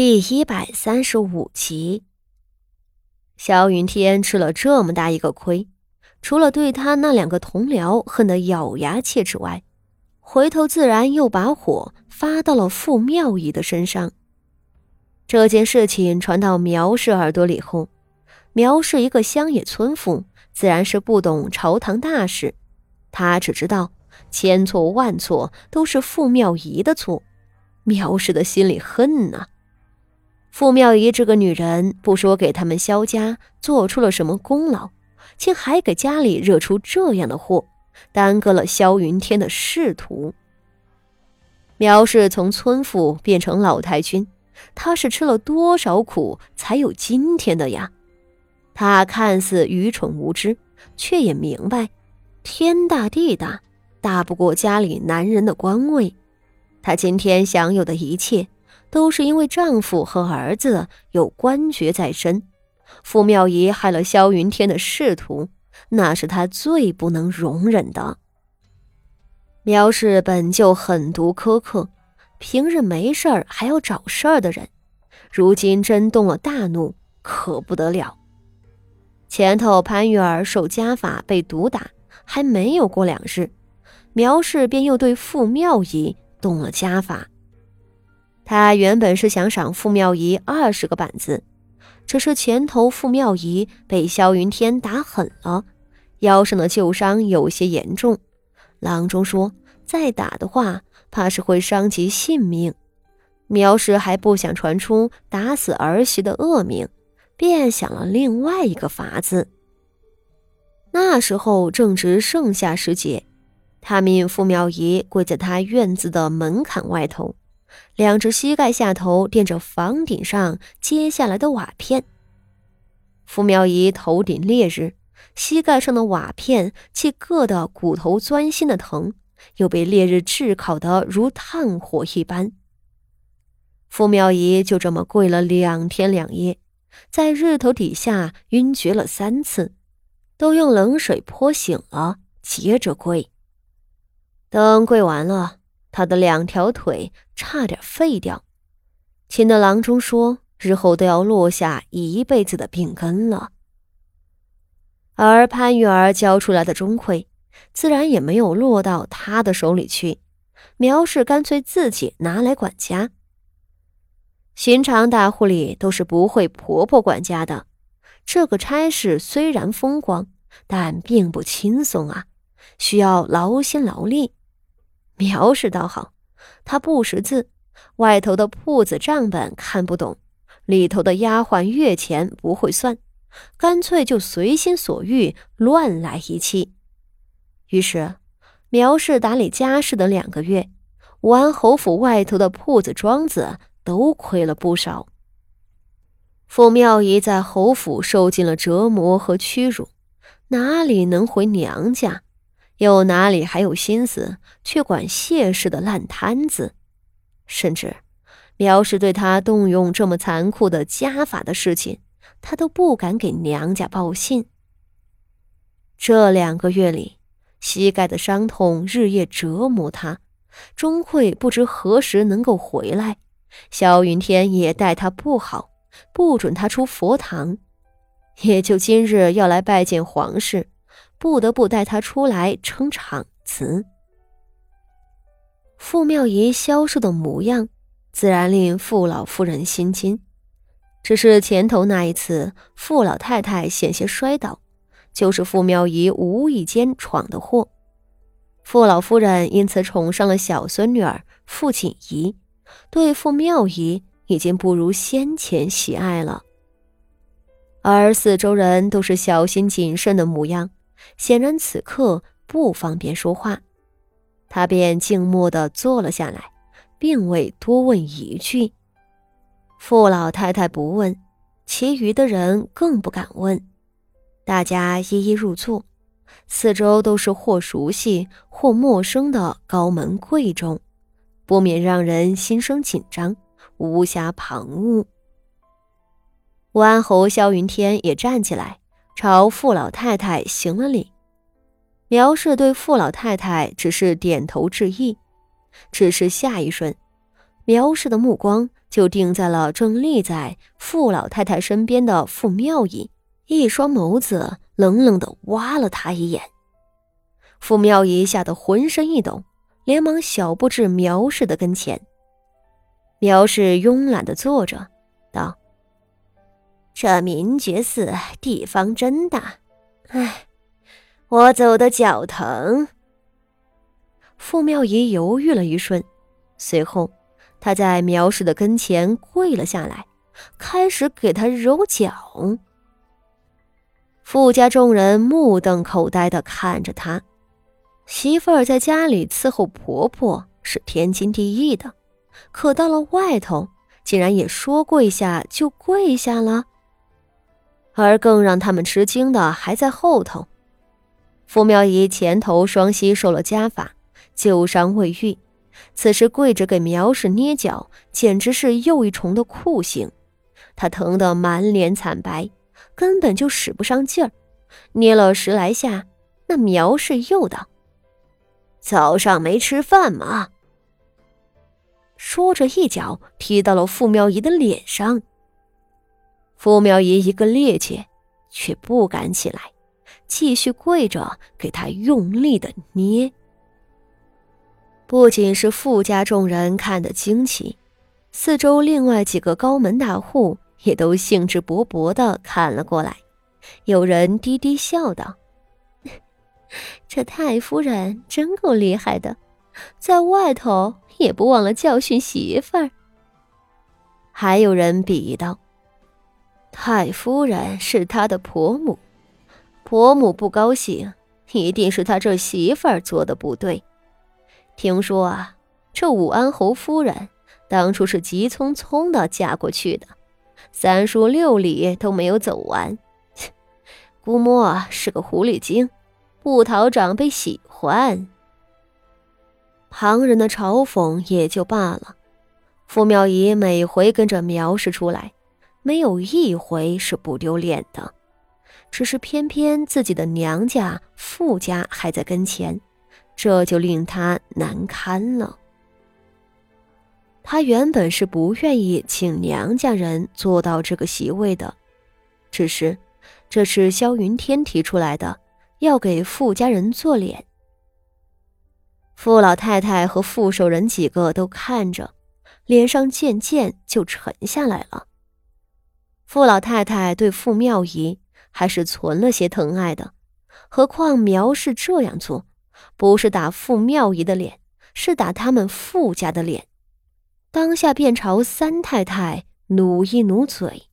第一百三十五集，萧云天吃了这么大一个亏，除了对他那两个同僚恨得咬牙切齿外，回头自然又把火发到了傅妙仪的身上。这件事情传到苗氏耳朵里后，苗氏一个乡野村妇，自然是不懂朝堂大事，他只知道千错万错都是傅妙仪的错，苗氏的心里恨呐。傅妙仪这个女人，不说给他们萧家做出了什么功劳，竟还给家里惹出这样的祸，耽搁了萧云天的仕途。苗氏从村妇变成老太君，她是吃了多少苦才有今天的呀？她看似愚蠢无知，却也明白，天大地大，大不过家里男人的官位。她今天享有的一切。都是因为丈夫和儿子有官爵在身，傅妙仪害了萧云天的仕途，那是她最不能容忍的。苗氏本就狠毒苛刻，平日没事儿还要找事儿的人，如今真动了大怒，可不得了。前头潘玉儿受家法被毒打，还没有过两日，苗氏便又对傅妙仪动了家法。他原本是想赏傅妙仪二十个板子，只是前头傅妙仪被萧云天打狠了，腰上的旧伤有些严重。郎中说再打的话，怕是会伤及性命。苗氏还不想传出打死儿媳的恶名，便想了另外一个法子。那时候正值盛夏时节，他命傅妙仪跪在他院子的门槛外头。两只膝盖下头垫着房顶上揭下来的瓦片。傅妙仪头顶烈日，膝盖上的瓦片既硌得骨头钻心的疼，又被烈日炙烤得如炭火一般。傅妙仪就这么跪了两天两夜，在日头底下晕厥了三次，都用冷水泼醒了，接着跪。等跪完了。他的两条腿差点废掉，秦的郎中说日后都要落下一辈子的病根了。而潘玉儿交出来的钟馗，自然也没有落到他的手里去。苗氏干脆自己拿来管家。寻常大户里都是不会婆婆管家的，这个差事虽然风光，但并不轻松啊，需要劳心劳力。苗氏倒好，他不识字，外头的铺子账本看不懂，里头的丫鬟月钱不会算，干脆就随心所欲乱来一气。于是，苗氏打理家事的两个月，完侯府外头的铺子庄子都亏了不少。傅妙仪在侯府受尽了折磨和屈辱，哪里能回娘家？又哪里还有心思去管谢氏的烂摊子？甚至苗氏对他动用这么残酷的家法的事情，他都不敢给娘家报信。这两个月里，膝盖的伤痛日夜折磨他，钟会不知何时能够回来。萧云天也待他不好，不准他出佛堂，也就今日要来拜见皇室。不得不带他出来撑场子。傅妙仪消瘦的模样，自然令傅老夫人心惊。只是前头那一次，傅老太太险些摔倒，就是傅妙仪无意间闯的祸。傅老夫人因此宠上了小孙女儿傅锦仪，对傅妙仪已经不如先前喜爱了。而四周人都是小心谨慎的模样。显然此刻不方便说话，他便静默地坐了下来，并未多问一句。傅老太太不问，其余的人更不敢问。大家一一入座，四周都是或熟悉或陌生的高门贵重，不免让人心生紧张，无暇旁骛。武安侯萧云天也站起来。朝傅老太太行了礼，苗氏对傅老太太只是点头致意。只是下一瞬，苗氏的目光就定在了正立在傅老太太身边的傅妙仪，一双眸子冷冷的挖了他一眼。傅妙仪吓得浑身一抖，连忙小步至苗氏的跟前。苗氏慵懒的坐着，道：“这明觉寺地方真大，唉，我走的脚疼。”傅妙仪犹豫了一瞬，随后。她在苗氏的跟前跪了下来，开始给他揉脚。傅家众人目瞪口呆的看着他，媳妇儿在家里伺候婆婆是天经地义的，可到了外头，竟然也说跪下就跪下了。而更让他们吃惊的还在后头，傅妙仪前头双膝受了家法，旧伤未愈。此时跪着给苗氏捏脚，简直是又一重的酷刑。他疼得满脸惨白，根本就使不上劲儿。捏了十来下，那苗氏又道：“早上没吃饭吗？”说着一脚踢到了傅苗仪的脸上。傅苗仪一个趔趄，却不敢起来，继续跪着给他用力的捏。不仅是傅家众人看得惊奇，四周另外几个高门大户也都兴致勃勃的看了过来。有人低低笑道：“ 这太夫人真够厉害的，在外头也不忘了教训媳妇儿。”还有人比喻道：“太夫人是他的婆母，婆母不高兴，一定是他这媳妇儿做的不对。”听说啊，这武安侯夫人当初是急匆匆的嫁过去的，三书六礼都没有走完，估摸是个狐狸精，不讨长辈喜欢。旁人的嘲讽也就罢了，傅妙仪每回跟着苗氏出来，没有一回是不丢脸的，只是偏偏自己的娘家傅家还在跟前。这就令他难堪了。他原本是不愿意请娘家人坐到这个席位的，只是这是萧云天提出来的，要给傅家人做脸。傅老太太和傅守仁几个都看着，脸上渐渐就沉下来了。傅老太太对傅妙仪还是存了些疼爱的，何况苗氏这样做。不是打傅妙仪的脸，是打他们傅家的脸。当下便朝三太太努一努嘴。